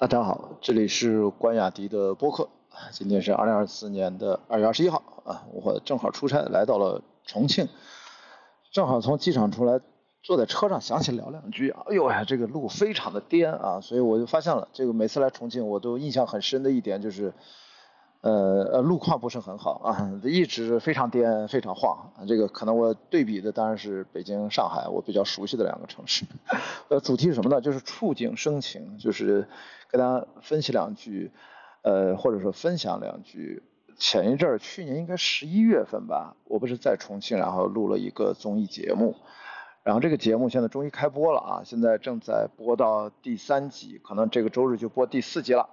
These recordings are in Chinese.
大家好，这里是关雅迪的播客。今天是二零二四年的二月二十一号啊，我正好出差来到了重庆，正好从机场出来，坐在车上想起聊两句。哎呦呀，这个路非常的颠啊，所以我就发现了，这个每次来重庆我都印象很深的一点就是。呃呃，路况不是很好啊，一直非常颠，非常晃。这个可能我对比的当然是北京、上海，我比较熟悉的两个城市。呃，主题是什么呢？就是触景生情，就是跟大家分析两句，呃，或者说分享两句。前一阵儿，去年应该十一月份吧，我不是在重庆，然后录了一个综艺节目，然后这个节目现在终于开播了啊，现在正在播到第三集，可能这个周日就播第四集了。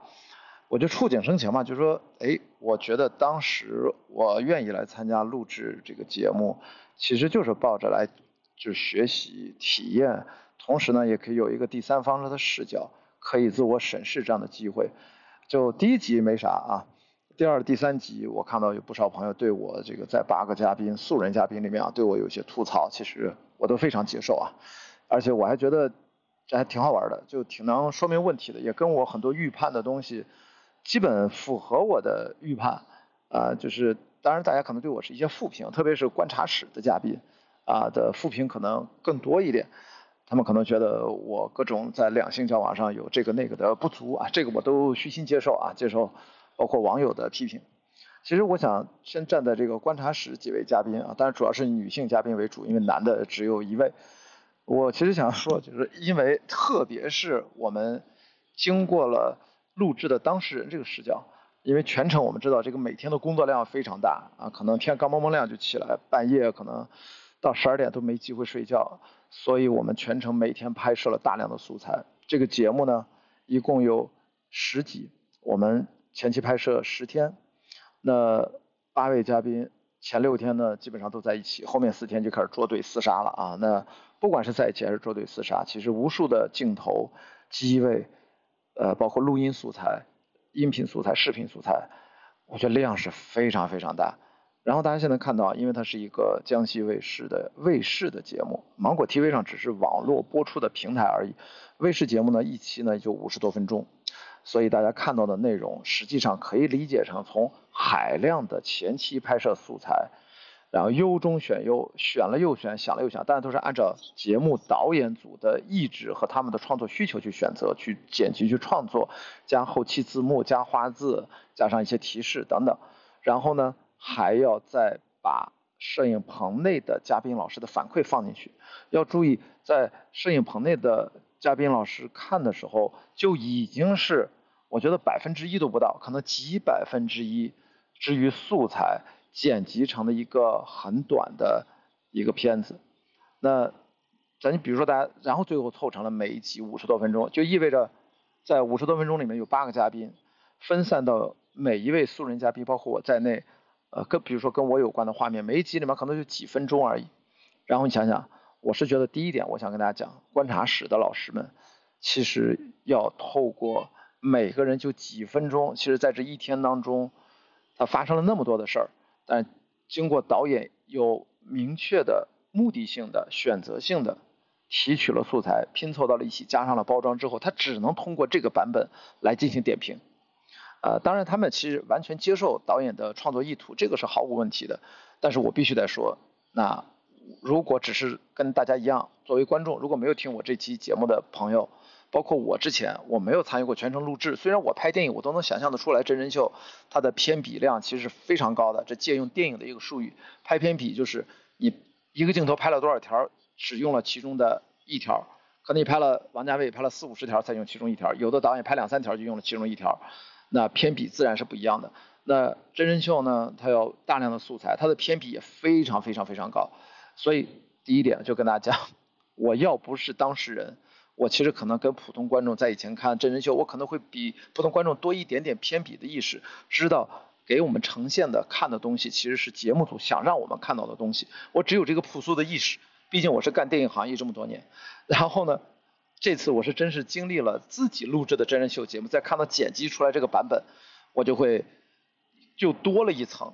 我就触景生情嘛，就说，哎，我觉得当时我愿意来参加录制这个节目，其实就是抱着来就学习体验，同时呢，也可以有一个第三方的视角，可以自我审视这样的机会。就第一集没啥啊，第二、第三集我看到有不少朋友对我这个在八个嘉宾素人嘉宾里面啊，对我有些吐槽，其实我都非常接受啊，而且我还觉得这还挺好玩的，就挺能说明问题的，也跟我很多预判的东西。基本符合我的预判，啊，就是当然大家可能对我是一些负评，特别是观察室的嘉宾，啊的负评可能更多一点，他们可能觉得我各种在两性交往上有这个那个的不足啊，这个我都虚心接受啊，接受包括网友的批评。其实我想先站在这个观察室几位嘉宾啊，当然主要是女性嘉宾为主，因为男的只有一位。我其实想说，就是因为特别是我们经过了。录制的当事人这个视角，因为全程我们知道这个每天的工作量非常大啊，可能天刚蒙蒙亮就起来，半夜可能到十二点都没机会睡觉，所以我们全程每天拍摄了大量的素材。这个节目呢，一共有十集，我们前期拍摄十天，那八位嘉宾前六天呢基本上都在一起，后面四天就开始捉对厮杀了啊。那不管是在一起还是捉对厮杀，其实无数的镜头机位。呃，包括录音素材、音频素材、视频素材，我觉得量是非常非常大。然后大家现在看到，因为它是一个江西卫视的卫视的节目，芒果 TV 上只是网络播出的平台而已。卫视节目呢，一期呢就五十多分钟，所以大家看到的内容，实际上可以理解成从海量的前期拍摄素材。然后优中选优，选了又选，想了又想，但是都是按照节目导演组的意志和他们的创作需求去选择、去剪辑、去创作，加后期字幕、加花字、加上一些提示等等。然后呢，还要再把摄影棚内的嘉宾老师的反馈放进去。要注意，在摄影棚内的嘉宾老师看的时候，就已经是我觉得百分之一都不到，可能几百分之一之于素材。剪辑成了一个很短的一个片子，那咱比如说大家，然后最后凑成了每一集五十多分钟，就意味着在五十多分钟里面有八个嘉宾，分散到每一位素人嘉宾，包括我在内，呃，跟比如说跟我有关的画面，每一集里面可能就几分钟而已。然后你想想，我是觉得第一点，我想跟大家讲，观察室的老师们其实要透过每个人就几分钟，其实在这一天当中，他发生了那么多的事儿。但经过导演有明确的目的性的选择性的提取了素材拼凑到了一起，加上了包装之后，他只能通过这个版本来进行点评。呃，当然他们其实完全接受导演的创作意图，这个是毫无问题的。但是我必须得说，那如果只是跟大家一样，作为观众，如果没有听我这期节目的朋友。包括我之前我没有参与过全程录制，虽然我拍电影我都能想象得出来真人秀它的偏比量其实是非常高的。这借用电影的一个术语，拍偏比就是你一个镜头拍了多少条，只用了其中的一条，可能你拍了王家卫拍了四五十条才用其中一条，有的导演拍两三条就用了其中一条，那偏比自然是不一样的。那真人秀呢，它有大量的素材，它的偏比也非常非常非常高。所以第一点就跟大家讲，我要不是当事人。我其实可能跟普通观众在以前看真人秀，我可能会比普通观众多一点点偏比的意识，知道给我们呈现的看的东西其实是节目组想让我们看到的东西。我只有这个朴素的意识，毕竟我是干电影行业这么多年。然后呢，这次我是真是经历了自己录制的真人秀节目，再看到剪辑出来这个版本，我就会就多了一层，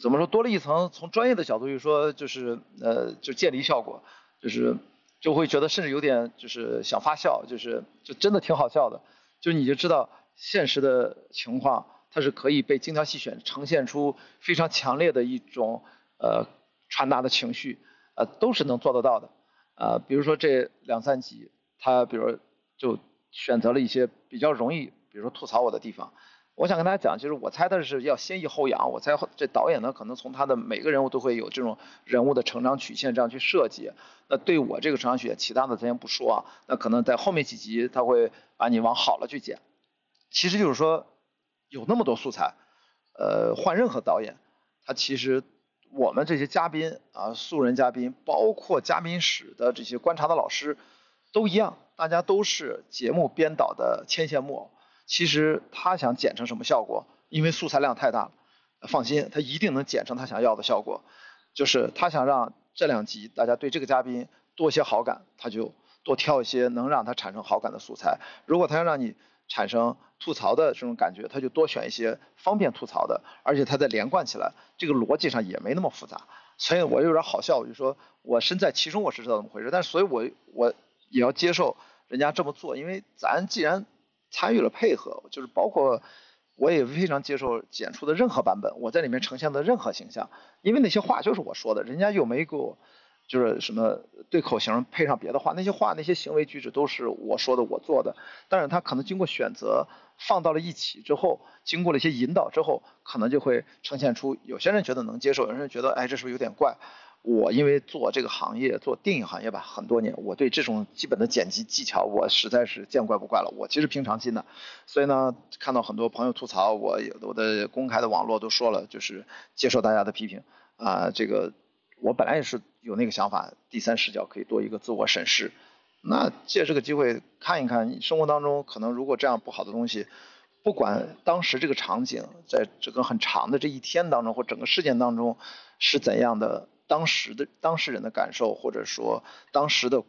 怎么说多了一层？从专业的角度就说，就是呃，就建立效果，就是。就会觉得甚至有点就是想发笑，就是就真的挺好笑的。就你就知道现实的情况，它是可以被精挑细选，呈现出非常强烈的一种呃传达的情绪，呃，都是能做得到的。呃，比如说这两三集，他比如就选择了一些比较容易，比如说吐槽我的地方。我想跟大家讲，就是我猜他是要先抑后扬。我猜这导演呢，可能从他的每个人物都会有这种人物的成长曲线这样去设计。那对我这个成长曲线，其他的咱先不说啊。那可能在后面几集他会把你往好了去剪。其实就是说，有那么多素材，呃，换任何导演，他其实我们这些嘉宾啊，素人嘉宾，包括嘉宾室的这些观察的老师，都一样，大家都是节目编导的牵线木偶。其实他想剪成什么效果？因为素材量太大了，放心，他一定能剪成他想要的效果。就是他想让这两集大家对这个嘉宾多些好感，他就多挑一些能让他产生好感的素材。如果他要让你产生吐槽的这种感觉，他就多选一些方便吐槽的，而且他再连贯起来，这个逻辑上也没那么复杂。所以我有点好笑，我就说我身在其中，我是知道怎么回事。但是所以我我也要接受人家这么做，因为咱既然。参与了配合，就是包括我也非常接受剪出的任何版本，我在里面呈现的任何形象，因为那些话就是我说的，人家又没给我就是什么对口型配上别的话，那些话那些行为举止都是我说的我做的，但是他可能经过选择放到了一起之后，经过了一些引导之后，可能就会呈现出有些人觉得能接受，有些人觉得哎这是不是有点怪。我因为做这个行业，做电影行业吧，很多年，我对这种基本的剪辑技巧，我实在是见怪不怪了。我其实平常心的，所以呢，看到很多朋友吐槽，我我的公开的网络都说了，就是接受大家的批评啊。这个我本来也是有那个想法，第三视角可以多一个自我审视。那借这个机会看一看，生活当中可能如果这样不好的东西，不管当时这个场景，在这个很长的这一天当中或整个事件当中是怎样的。当时的当事人的感受，或者说当时的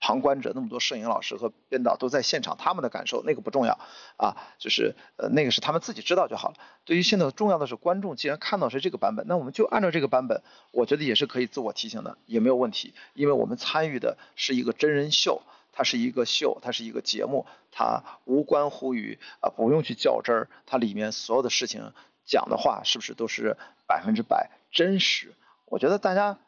旁观者，那么多摄影老师和编导都在现场，他们的感受那个不重要啊，就是呃那个是他们自己知道就好了。对于现在重要的是观众，既然看到是这个版本，那我们就按照这个版本，我觉得也是可以自我提醒的，也没有问题，因为我们参与的是一个真人秀，它是一个秀，它是一个节目，它无关乎于啊不用去较真儿，它里面所有的事情讲的话是不是都是百分之百真实？我觉得大家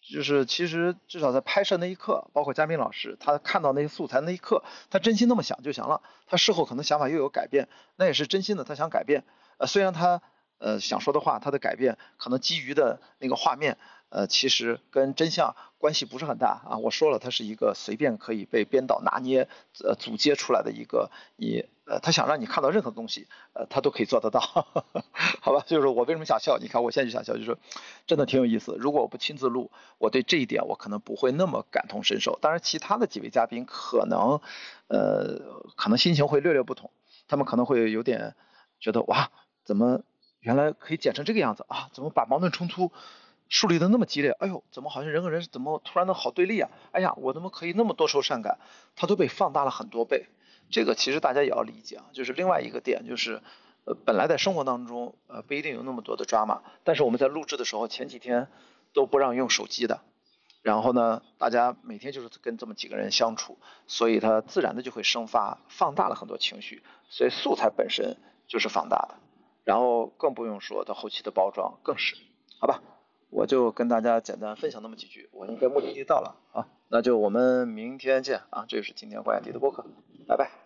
就是其实至少在拍摄那一刻，包括嘉宾老师，他看到那些素材那一刻，他真心那么想就行了。他事后可能想法又有改变，那也是真心的，他想改变。呃，虽然他呃想说的话，他的改变可能基于的那个画面。呃，其实跟真相关系不是很大啊。我说了，它是一个随便可以被编导拿捏、呃组接出来的一个，你呃他想让你看到任何东西，呃他都可以做得到，好吧？就是我为什么想笑？你看我现在就想笑，就是真的挺有意思。如果我不亲自录，我对这一点我可能不会那么感同身受。当然，其他的几位嘉宾可能，呃，可能心情会略略不同，他们可能会有点觉得哇，怎么原来可以剪成这个样子啊？怎么把矛盾冲突？树立的那么激烈，哎呦，怎么好像人和人怎么突然的好对立啊？哎呀，我怎么可以那么多愁善感？它都被放大了很多倍。这个其实大家也要理解啊，就是另外一个点，就是呃，本来在生活当中呃不一定有那么多的抓马，但是我们在录制的时候前几天都不让用手机的，然后呢，大家每天就是跟这么几个人相处，所以它自然的就会生发放大了很多情绪，所以素材本身就是放大的，然后更不用说它后期的包装更是，好吧？我就跟大家简单分享那么几句，我应该目的地到了啊，那就我们明天见啊，这就是今天关雅迪的播客，拜拜。